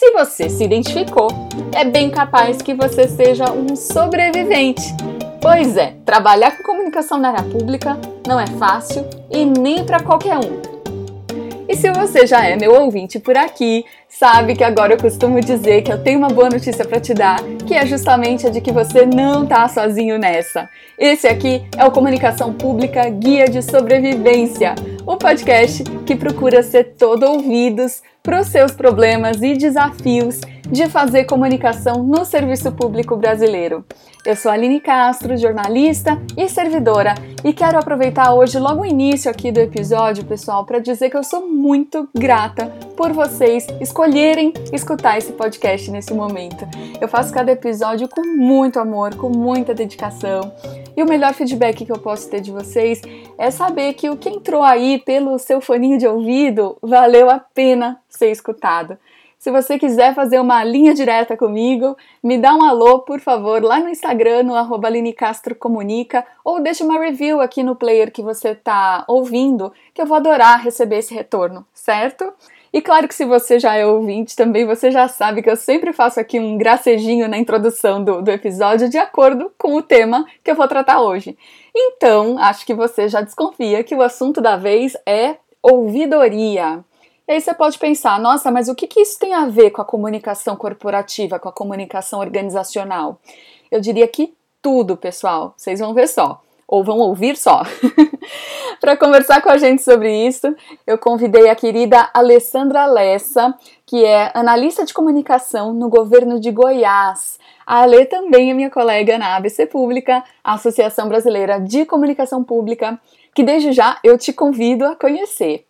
se você se identificou, é bem capaz que você seja um sobrevivente. Pois é, trabalhar com comunicação na área pública não é fácil e nem para qualquer um. E se você já é meu ouvinte por aqui, sabe que agora eu costumo dizer que eu tenho uma boa notícia para te dar, que é justamente a de que você não tá sozinho nessa. Esse aqui é o Comunicação Pública Guia de Sobrevivência, o podcast que procura ser todo ouvidos para os seus problemas e desafios de fazer comunicação no serviço público brasileiro. Eu sou Aline Castro, jornalista e servidora, e quero aproveitar hoje, logo o início aqui do episódio, pessoal, para dizer que eu sou muito grata por vocês escolherem escutar esse podcast nesse momento. Eu faço cada episódio com muito amor, com muita dedicação, e o melhor feedback que eu posso ter de vocês é saber que o que entrou aí pelo seu foninho de ouvido valeu a pena ser escutado. Se você quiser fazer uma linha direta comigo, me dá um alô, por favor, lá no Instagram, no arroba Comunica, ou deixe uma review aqui no player que você está ouvindo, que eu vou adorar receber esse retorno, certo? E claro que se você já é ouvinte, também você já sabe que eu sempre faço aqui um gracejinho na introdução do, do episódio de acordo com o tema que eu vou tratar hoje. Então, acho que você já desconfia que o assunto da vez é ouvidoria. E aí você pode pensar, nossa, mas o que, que isso tem a ver com a comunicação corporativa, com a comunicação organizacional? Eu diria que tudo, pessoal. Vocês vão ver só ou vão ouvir só. Para conversar com a gente sobre isso, eu convidei a querida Alessandra Lessa, que é analista de comunicação no governo de Goiás. A Ale também é minha colega na ABC Pública, a Associação Brasileira de Comunicação Pública, que desde já eu te convido a conhecer.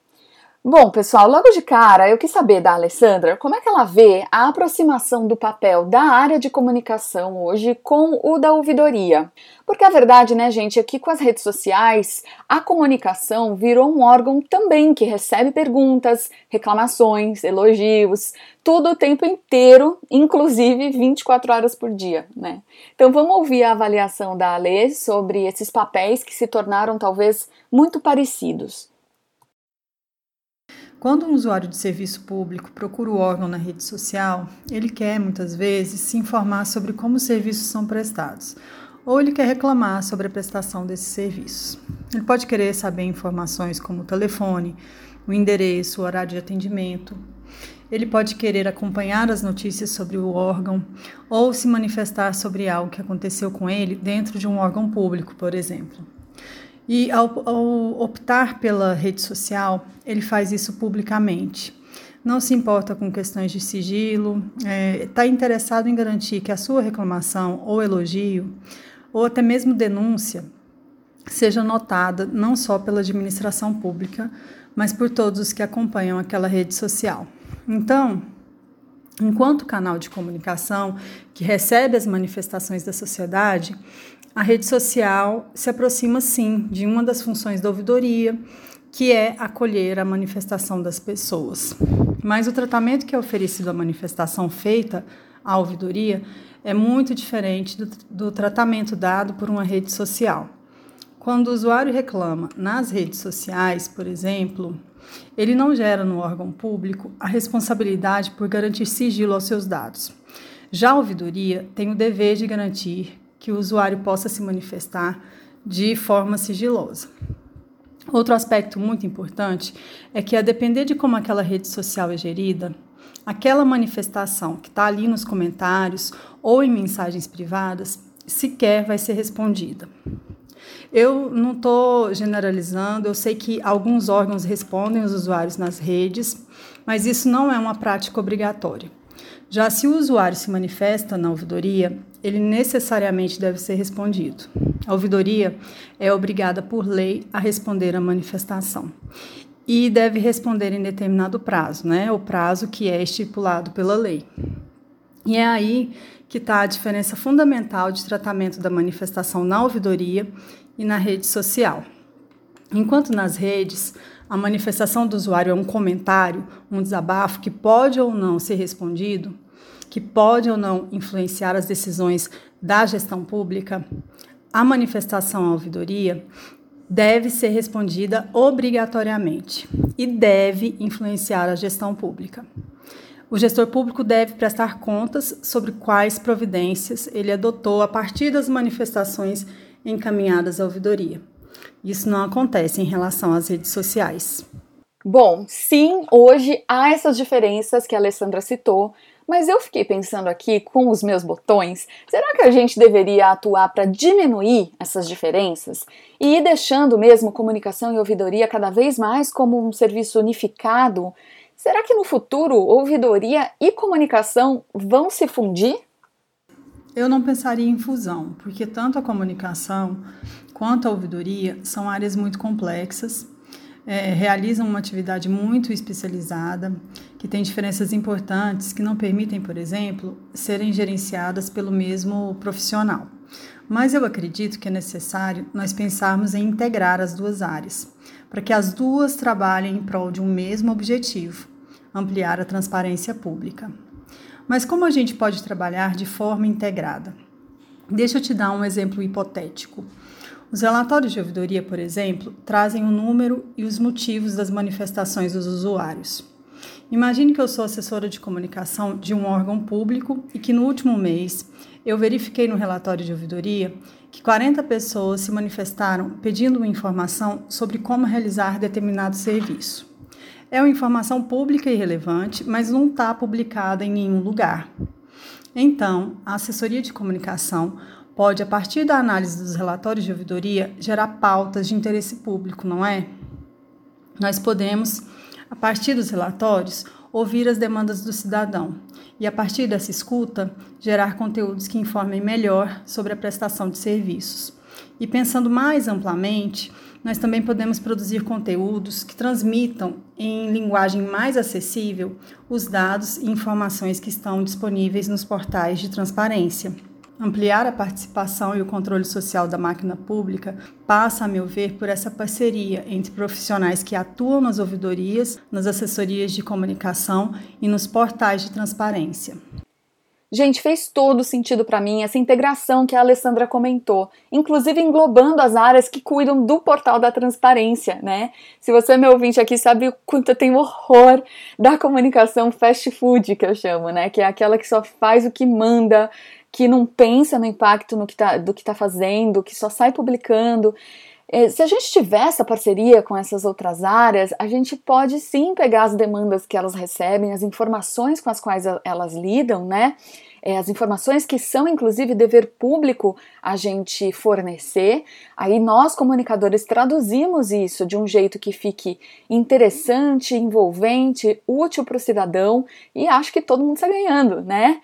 Bom, pessoal, logo de cara eu quis saber da Alessandra como é que ela vê a aproximação do papel da área de comunicação hoje com o da ouvidoria. Porque a verdade, né, gente, é que com as redes sociais a comunicação virou um órgão também que recebe perguntas, reclamações, elogios, tudo o tempo inteiro, inclusive 24 horas por dia, né? Então vamos ouvir a avaliação da Ale sobre esses papéis que se tornaram talvez muito parecidos. Quando um usuário de serviço público procura o órgão na rede social, ele quer muitas vezes se informar sobre como os serviços são prestados, ou ele quer reclamar sobre a prestação desses serviços. Ele pode querer saber informações como o telefone, o endereço, o horário de atendimento. Ele pode querer acompanhar as notícias sobre o órgão ou se manifestar sobre algo que aconteceu com ele dentro de um órgão público, por exemplo. E ao, ao optar pela rede social, ele faz isso publicamente. Não se importa com questões de sigilo, está é, tá interessado em garantir que a sua reclamação ou elogio, ou até mesmo denúncia, seja notada não só pela administração pública, mas por todos os que acompanham aquela rede social. Então, enquanto canal de comunicação que recebe as manifestações da sociedade, a rede social se aproxima sim de uma das funções da ouvidoria, que é acolher a manifestação das pessoas. Mas o tratamento que é oferecido à manifestação feita à ouvidoria é muito diferente do, do tratamento dado por uma rede social. Quando o usuário reclama nas redes sociais, por exemplo, ele não gera no órgão público a responsabilidade por garantir sigilo aos seus dados. Já a ouvidoria tem o dever de garantir que o usuário possa se manifestar de forma sigilosa. Outro aspecto muito importante é que, a depender de como aquela rede social é gerida, aquela manifestação que está ali nos comentários ou em mensagens privadas sequer vai ser respondida. Eu não estou generalizando, eu sei que alguns órgãos respondem os usuários nas redes, mas isso não é uma prática obrigatória. Já se o usuário se manifesta na ouvidoria, ele necessariamente deve ser respondido. A ouvidoria é obrigada por lei a responder à manifestação e deve responder em determinado prazo, né? O prazo que é estipulado pela lei. E é aí que está a diferença fundamental de tratamento da manifestação na ouvidoria e na rede social. Enquanto nas redes, a manifestação do usuário é um comentário, um desabafo que pode ou não ser respondido, que pode ou não influenciar as decisões da gestão pública, a manifestação à ouvidoria deve ser respondida obrigatoriamente e deve influenciar a gestão pública. O gestor público deve prestar contas sobre quais providências ele adotou a partir das manifestações encaminhadas à ouvidoria. Isso não acontece em relação às redes sociais. Bom, sim, hoje há essas diferenças que a Alessandra citou, mas eu fiquei pensando aqui com os meus botões, será que a gente deveria atuar para diminuir essas diferenças e ir deixando mesmo comunicação e ouvidoria cada vez mais como um serviço unificado? Será que no futuro ouvidoria e comunicação vão se fundir? Eu não pensaria em fusão, porque tanto a comunicação quanto a ouvidoria são áreas muito complexas, é, realizam uma atividade muito especializada, que tem diferenças importantes que não permitem, por exemplo, serem gerenciadas pelo mesmo profissional. Mas eu acredito que é necessário nós pensarmos em integrar as duas áreas, para que as duas trabalhem em prol de um mesmo objetivo: ampliar a transparência pública. Mas como a gente pode trabalhar de forma integrada? Deixa eu te dar um exemplo hipotético. Os relatórios de ouvidoria, por exemplo, trazem o número e os motivos das manifestações dos usuários. Imagine que eu sou assessora de comunicação de um órgão público e que no último mês eu verifiquei no relatório de ouvidoria que 40 pessoas se manifestaram pedindo uma informação sobre como realizar determinado serviço. É uma informação pública e relevante, mas não está publicada em nenhum lugar. Então, a assessoria de comunicação pode, a partir da análise dos relatórios de ouvidoria, gerar pautas de interesse público, não é? Nós podemos, a partir dos relatórios, ouvir as demandas do cidadão e, a partir dessa escuta, gerar conteúdos que informem melhor sobre a prestação de serviços. E pensando mais amplamente, nós também podemos produzir conteúdos que transmitam em linguagem mais acessível os dados e informações que estão disponíveis nos portais de transparência. Ampliar a participação e o controle social da máquina pública passa, a meu ver, por essa parceria entre profissionais que atuam nas ouvidorias, nas assessorias de comunicação e nos portais de transparência. Gente, fez todo sentido para mim essa integração que a Alessandra comentou, inclusive englobando as áreas que cuidam do portal da transparência, né? Se você é meu ouvinte aqui, sabe o quanto eu tenho horror da comunicação fast food, que eu chamo, né? Que é aquela que só faz o que manda, que não pensa no impacto no que tá, do que está fazendo, que só sai publicando. É, se a gente tiver essa parceria com essas outras áreas, a gente pode sim pegar as demandas que elas recebem, as informações com as quais elas lidam, né? É, as informações que são inclusive dever público a gente fornecer. Aí nós, comunicadores, traduzimos isso de um jeito que fique interessante, envolvente, útil para o cidadão e acho que todo mundo está ganhando, né?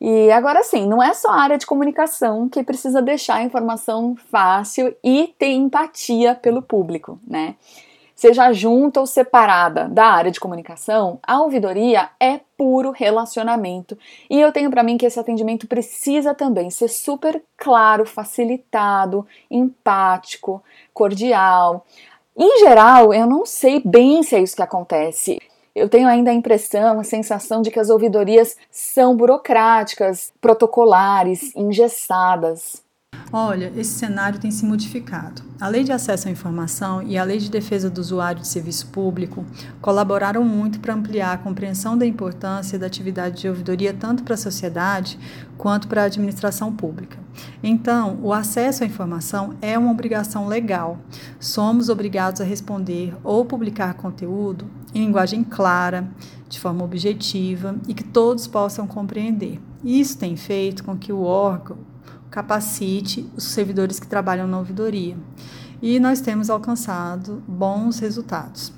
E agora sim, não é só a área de comunicação que precisa deixar a informação fácil e ter empatia pelo público, né? Seja junta ou separada da área de comunicação, a ouvidoria é puro relacionamento. E eu tenho para mim que esse atendimento precisa também ser super claro, facilitado, empático, cordial. Em geral, eu não sei bem se é isso que acontece. Eu tenho ainda a impressão, a sensação de que as ouvidorias são burocráticas, protocolares, engessadas. Olha, esse cenário tem se modificado. A Lei de Acesso à Informação e a Lei de Defesa do Usuário de Serviço Público colaboraram muito para ampliar a compreensão da importância da atividade de ouvidoria tanto para a sociedade quanto para a administração pública. Então, o acesso à informação é uma obrigação legal. Somos obrigados a responder ou publicar conteúdo em linguagem clara, de forma objetiva e que todos possam compreender. Isso tem feito com que o órgão capacite os servidores que trabalham na ouvidoria. E nós temos alcançado bons resultados.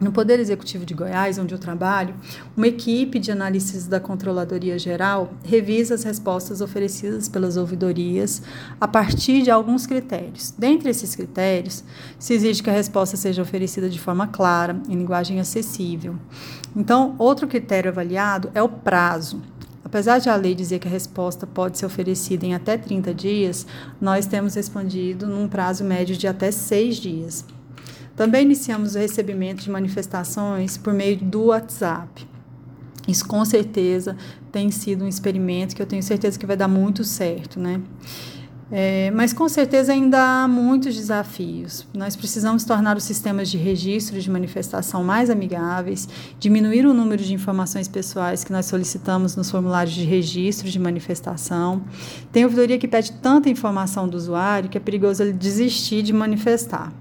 No Poder Executivo de Goiás, onde eu trabalho, uma equipe de analistas da Controladoria Geral revisa as respostas oferecidas pelas ouvidorias a partir de alguns critérios. Dentre esses critérios, se exige que a resposta seja oferecida de forma clara, em linguagem acessível. Então, outro critério avaliado é o prazo. Apesar de a lei dizer que a resposta pode ser oferecida em até 30 dias, nós temos respondido num prazo médio de até seis dias. Também iniciamos o recebimento de manifestações por meio do WhatsApp. Isso com certeza tem sido um experimento que eu tenho certeza que vai dar muito certo, né? É, mas com certeza ainda há muitos desafios. Nós precisamos tornar os sistemas de registro de manifestação mais amigáveis, diminuir o número de informações pessoais que nós solicitamos nos formulários de registro de manifestação. Tem ouvidoria que pede tanta informação do usuário que é perigoso ele desistir de manifestar.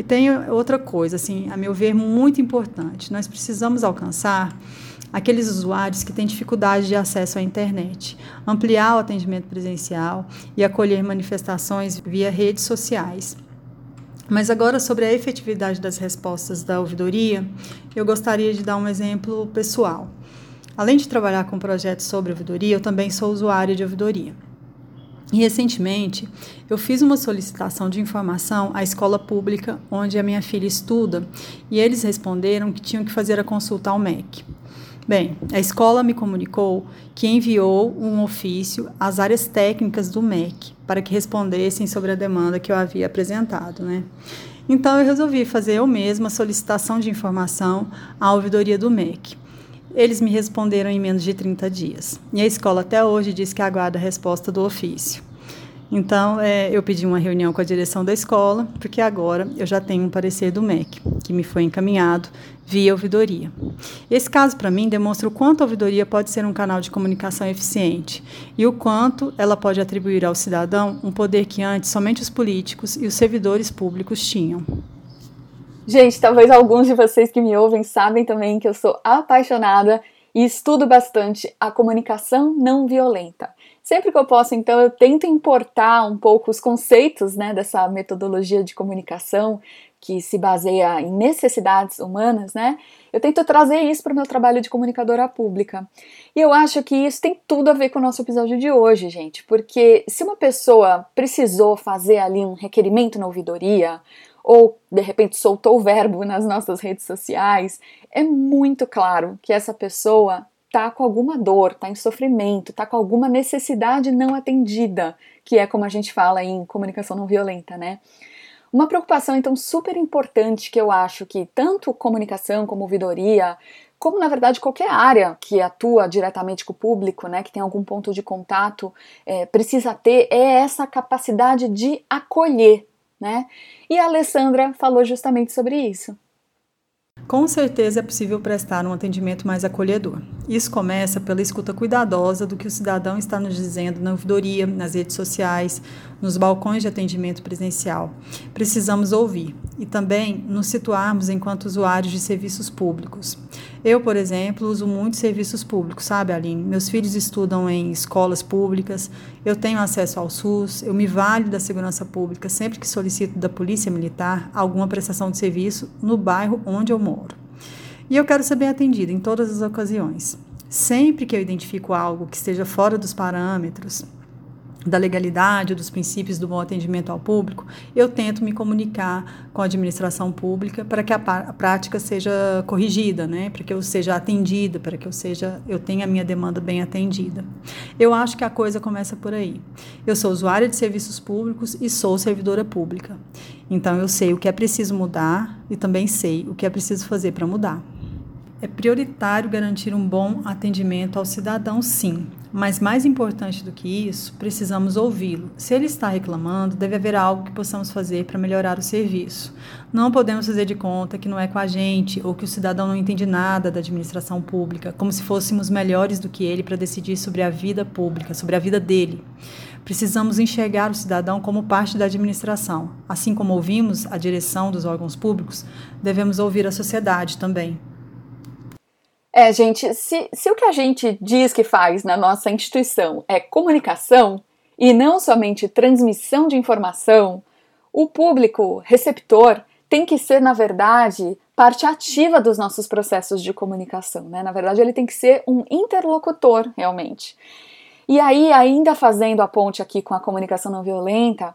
E tem outra coisa, assim, a meu ver, muito importante. Nós precisamos alcançar aqueles usuários que têm dificuldade de acesso à internet, ampliar o atendimento presencial e acolher manifestações via redes sociais. Mas agora, sobre a efetividade das respostas da ouvidoria, eu gostaria de dar um exemplo pessoal. Além de trabalhar com projetos sobre ouvidoria, eu também sou usuária de ouvidoria. E recentemente, eu fiz uma solicitação de informação à escola pública onde a minha filha estuda e eles responderam que tinham que fazer a consulta ao MEC. Bem, a escola me comunicou que enviou um ofício às áreas técnicas do MEC para que respondessem sobre a demanda que eu havia apresentado, né? Então eu resolvi fazer eu mesma a solicitação de informação à ouvidoria do MEC. Eles me responderam em menos de 30 dias. E a escola até hoje diz que aguarda a resposta do ofício. Então, é, eu pedi uma reunião com a direção da escola, porque agora eu já tenho um parecer do MEC, que me foi encaminhado via ouvidoria. Esse caso, para mim, demonstra o quanto a ouvidoria pode ser um canal de comunicação eficiente e o quanto ela pode atribuir ao cidadão um poder que antes somente os políticos e os servidores públicos tinham. Gente, talvez alguns de vocês que me ouvem sabem também que eu sou apaixonada e estudo bastante a comunicação não violenta. Sempre que eu posso, então, eu tento importar um pouco os conceitos né, dessa metodologia de comunicação que se baseia em necessidades humanas, né? Eu tento trazer isso para o meu trabalho de comunicadora pública. E eu acho que isso tem tudo a ver com o nosso episódio de hoje, gente, porque se uma pessoa precisou fazer ali um requerimento na ouvidoria, ou de repente soltou o verbo nas nossas redes sociais, é muito claro que essa pessoa tá com alguma dor, tá em sofrimento, tá com alguma necessidade não atendida, que é como a gente fala em comunicação não violenta, né? Uma preocupação então super importante que eu acho que tanto comunicação como ouvidoria, como na verdade qualquer área que atua diretamente com o público, né, que tem algum ponto de contato, é, precisa ter é essa capacidade de acolher, né? E a Alessandra falou justamente sobre isso. Com certeza é possível prestar um atendimento mais acolhedor. Isso começa pela escuta cuidadosa do que o cidadão está nos dizendo na ouvidoria, nas redes sociais, nos balcões de atendimento presencial. Precisamos ouvir e também nos situarmos enquanto usuários de serviços públicos. Eu, por exemplo, uso muitos serviços públicos, sabe, Aline? Meus filhos estudam em escolas públicas, eu tenho acesso ao SUS, eu me valho da segurança pública sempre que solicito da Polícia Militar alguma prestação de serviço no bairro onde eu moro. E eu quero ser bem atendida em todas as ocasiões. Sempre que eu identifico algo que esteja fora dos parâmetros da legalidade, dos princípios do bom atendimento ao público, eu tento me comunicar com a administração pública para que a, a, prática seja corrigida, né? Para que eu seja atendida, para que eu seja eu tenha a minha demanda bem atendida. Eu acho que a coisa começa por aí. Eu sou usuária de serviços públicos e sou servidora pública. Então eu sei o que é preciso mudar e também sei o que é preciso fazer para mudar. É prioritário garantir um bom atendimento ao cidadão, sim, mas mais importante do que isso, precisamos ouvi-lo. Se ele está reclamando, deve haver algo que possamos fazer para melhorar o serviço. Não podemos fazer de conta que não é com a gente ou que o cidadão não entende nada da administração pública, como se fôssemos melhores do que ele para decidir sobre a vida pública, sobre a vida dele. Precisamos enxergar o cidadão como parte da administração. Assim como ouvimos a direção dos órgãos públicos, devemos ouvir a sociedade também. É, gente, se, se o que a gente diz que faz na nossa instituição é comunicação e não somente transmissão de informação, o público receptor tem que ser, na verdade, parte ativa dos nossos processos de comunicação, né? Na verdade, ele tem que ser um interlocutor, realmente. E aí, ainda fazendo a ponte aqui com a comunicação não violenta,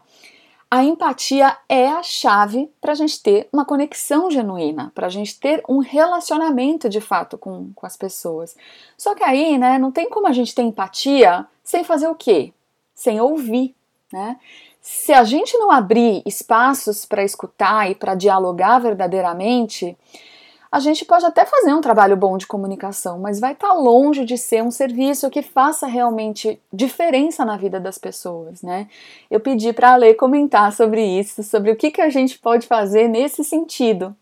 A empatia é a chave para a gente ter uma conexão genuína, para a gente ter um relacionamento de fato com, com as pessoas. Só que aí, né, não tem como a gente ter empatia sem fazer o quê? Sem ouvir, né? Se a gente não abrir espaços para escutar e para dialogar verdadeiramente, a gente pode até fazer um trabalho bom de comunicação, mas vai estar tá longe de ser um serviço que faça realmente diferença na vida das pessoas, né? Eu pedi para a Lei comentar sobre isso, sobre o que, que a gente pode fazer nesse sentido.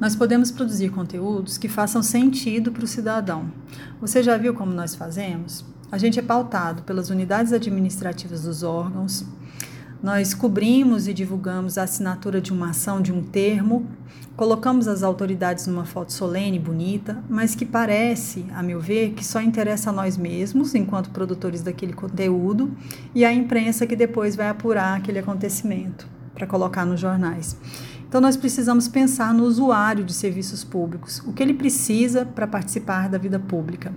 Nós podemos produzir conteúdos que façam sentido para o cidadão. Você já viu como nós fazemos? A gente é pautado pelas unidades administrativas dos órgãos, nós cobrimos e divulgamos a assinatura de uma ação de um termo, colocamos as autoridades numa foto solene e bonita, mas que parece, a meu ver, que só interessa a nós mesmos, enquanto produtores daquele conteúdo, e a imprensa que depois vai apurar aquele acontecimento para colocar nos jornais. Então, nós precisamos pensar no usuário de serviços públicos, o que ele precisa para participar da vida pública.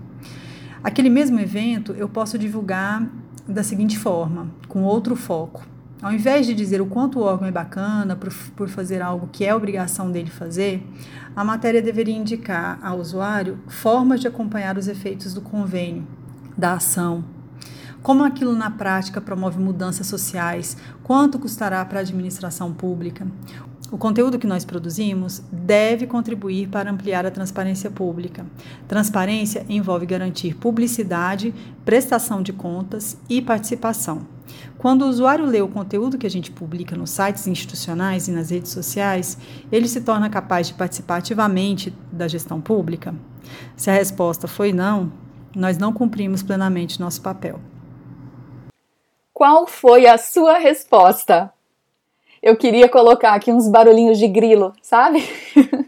Aquele mesmo evento eu posso divulgar da seguinte forma, com outro foco. Ao invés de dizer o quanto o órgão é bacana por, por fazer algo que é obrigação dele fazer, a matéria deveria indicar ao usuário formas de acompanhar os efeitos do convênio, da ação, como aquilo na prática promove mudanças sociais, quanto custará para a administração pública. O conteúdo que nós produzimos deve contribuir para ampliar a transparência pública. Transparência envolve garantir publicidade, prestação de contas e participação. Quando o usuário lê o conteúdo que a gente publica nos sites institucionais e nas redes sociais, ele se torna capaz de participar ativamente da gestão pública? Se a resposta foi não, nós não cumprimos plenamente nosso papel. Qual foi a sua resposta? Eu queria colocar aqui uns barulhinhos de grilo, sabe?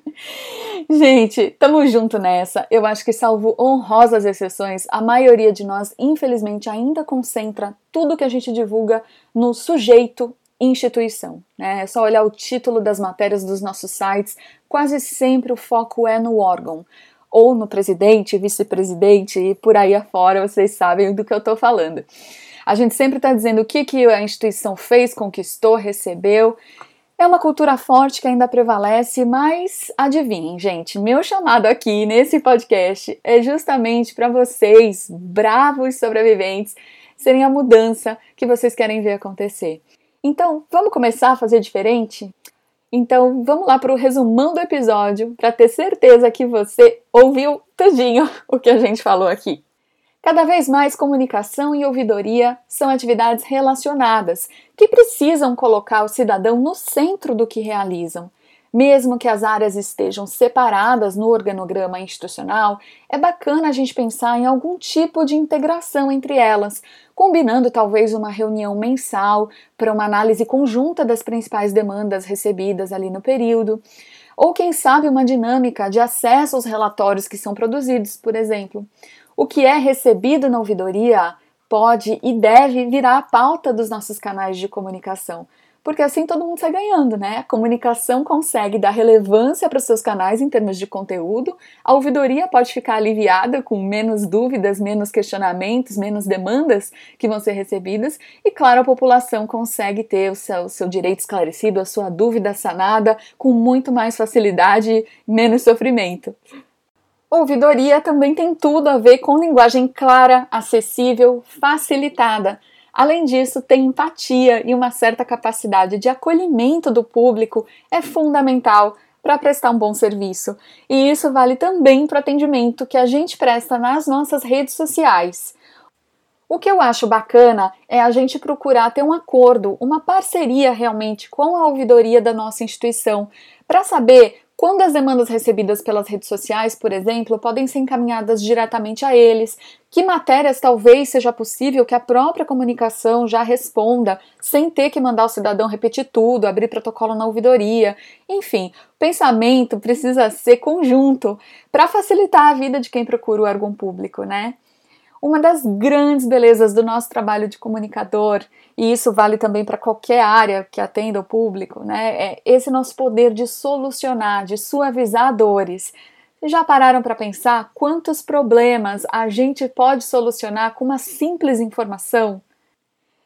Gente, tamo junto nessa. Eu acho que, salvo honrosas exceções, a maioria de nós, infelizmente, ainda concentra tudo que a gente divulga no sujeito instituição. Né? É só olhar o título das matérias dos nossos sites, quase sempre o foco é no órgão, ou no presidente, vice-presidente e por aí afora, vocês sabem do que eu tô falando. A gente sempre está dizendo o que, que a instituição fez, conquistou, recebeu, é uma cultura forte que ainda prevalece, mas adivinhem, gente, meu chamado aqui nesse podcast é justamente para vocês, bravos sobreviventes, serem a mudança que vocês querem ver acontecer. Então, vamos começar a fazer diferente? Então, vamos lá para o resumão do episódio para ter certeza que você ouviu tudinho o que a gente falou aqui. Cada vez mais, comunicação e ouvidoria são atividades relacionadas, que precisam colocar o cidadão no centro do que realizam. Mesmo que as áreas estejam separadas no organograma institucional, é bacana a gente pensar em algum tipo de integração entre elas, combinando talvez uma reunião mensal para uma análise conjunta das principais demandas recebidas ali no período, ou quem sabe uma dinâmica de acesso aos relatórios que são produzidos, por exemplo. O que é recebido na ouvidoria pode e deve virar a pauta dos nossos canais de comunicação, porque assim todo mundo sai ganhando, né? A comunicação consegue dar relevância para os seus canais em termos de conteúdo, a ouvidoria pode ficar aliviada com menos dúvidas, menos questionamentos, menos demandas que vão ser recebidas, e claro, a população consegue ter o seu, seu direito esclarecido, a sua dúvida sanada com muito mais facilidade menos sofrimento. Ouvidoria também tem tudo a ver com linguagem clara, acessível, facilitada. Além disso, tem empatia e uma certa capacidade de acolhimento do público é fundamental para prestar um bom serviço. E isso vale também para o atendimento que a gente presta nas nossas redes sociais. O que eu acho bacana é a gente procurar ter um acordo, uma parceria realmente com a ouvidoria da nossa instituição, para saber quando as demandas recebidas pelas redes sociais, por exemplo, podem ser encaminhadas diretamente a eles, que matérias talvez seja possível que a própria comunicação já responda, sem ter que mandar o cidadão repetir tudo, abrir protocolo na ouvidoria. Enfim, o pensamento precisa ser conjunto para facilitar a vida de quem procura o órgão público, né? Uma das grandes belezas do nosso trabalho de comunicador, e isso vale também para qualquer área que atenda o público, né? É esse nosso poder de solucionar, de suavizar dores. Já pararam para pensar quantos problemas a gente pode solucionar com uma simples informação?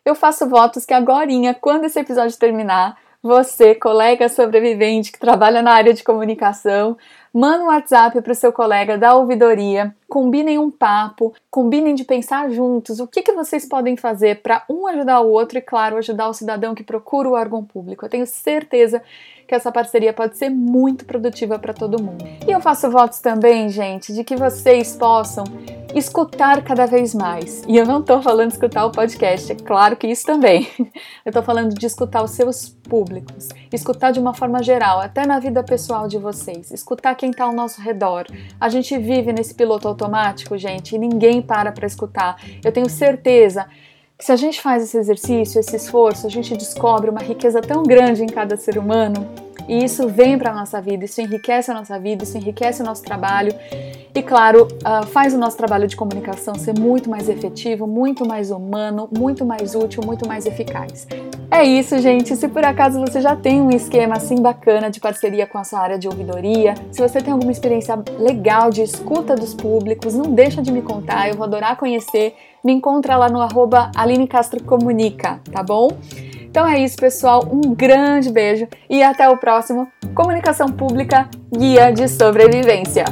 Eu faço votos que agora, quando esse episódio terminar, você, colega sobrevivente que trabalha na área de comunicação, manda um WhatsApp para o seu colega da ouvidoria, combinem um papo, combinem de pensar juntos o que, que vocês podem fazer para um ajudar o outro e, claro, ajudar o cidadão que procura o órgão público. Eu tenho certeza que essa parceria pode ser muito produtiva para todo mundo. E eu faço votos também, gente, de que vocês possam escutar cada vez mais. E eu não estou falando de escutar o podcast, é claro que isso também. Eu estou falando de escutar os seus públicos, escutar de uma forma geral, até na vida pessoal de vocês, escutar quem está ao nosso redor. A gente vive nesse piloto automático, gente, e ninguém para para escutar. Eu tenho certeza se a gente faz esse exercício, esse esforço, a gente descobre uma riqueza tão grande em cada ser humano e isso vem para a nossa vida, isso enriquece a nossa vida, isso enriquece o nosso trabalho e, claro, uh, faz o nosso trabalho de comunicação ser muito mais efetivo, muito mais humano, muito mais útil, muito mais eficaz. É isso, gente. Se por acaso você já tem um esquema assim bacana de parceria com a sua área de ouvidoria, se você tem alguma experiência legal de escuta dos públicos, não deixa de me contar, eu vou adorar conhecer. Me encontra lá no arroba Aline Castro Comunica, tá bom? Então é isso, pessoal. Um grande beijo e até o próximo Comunicação Pública Guia de Sobrevivência.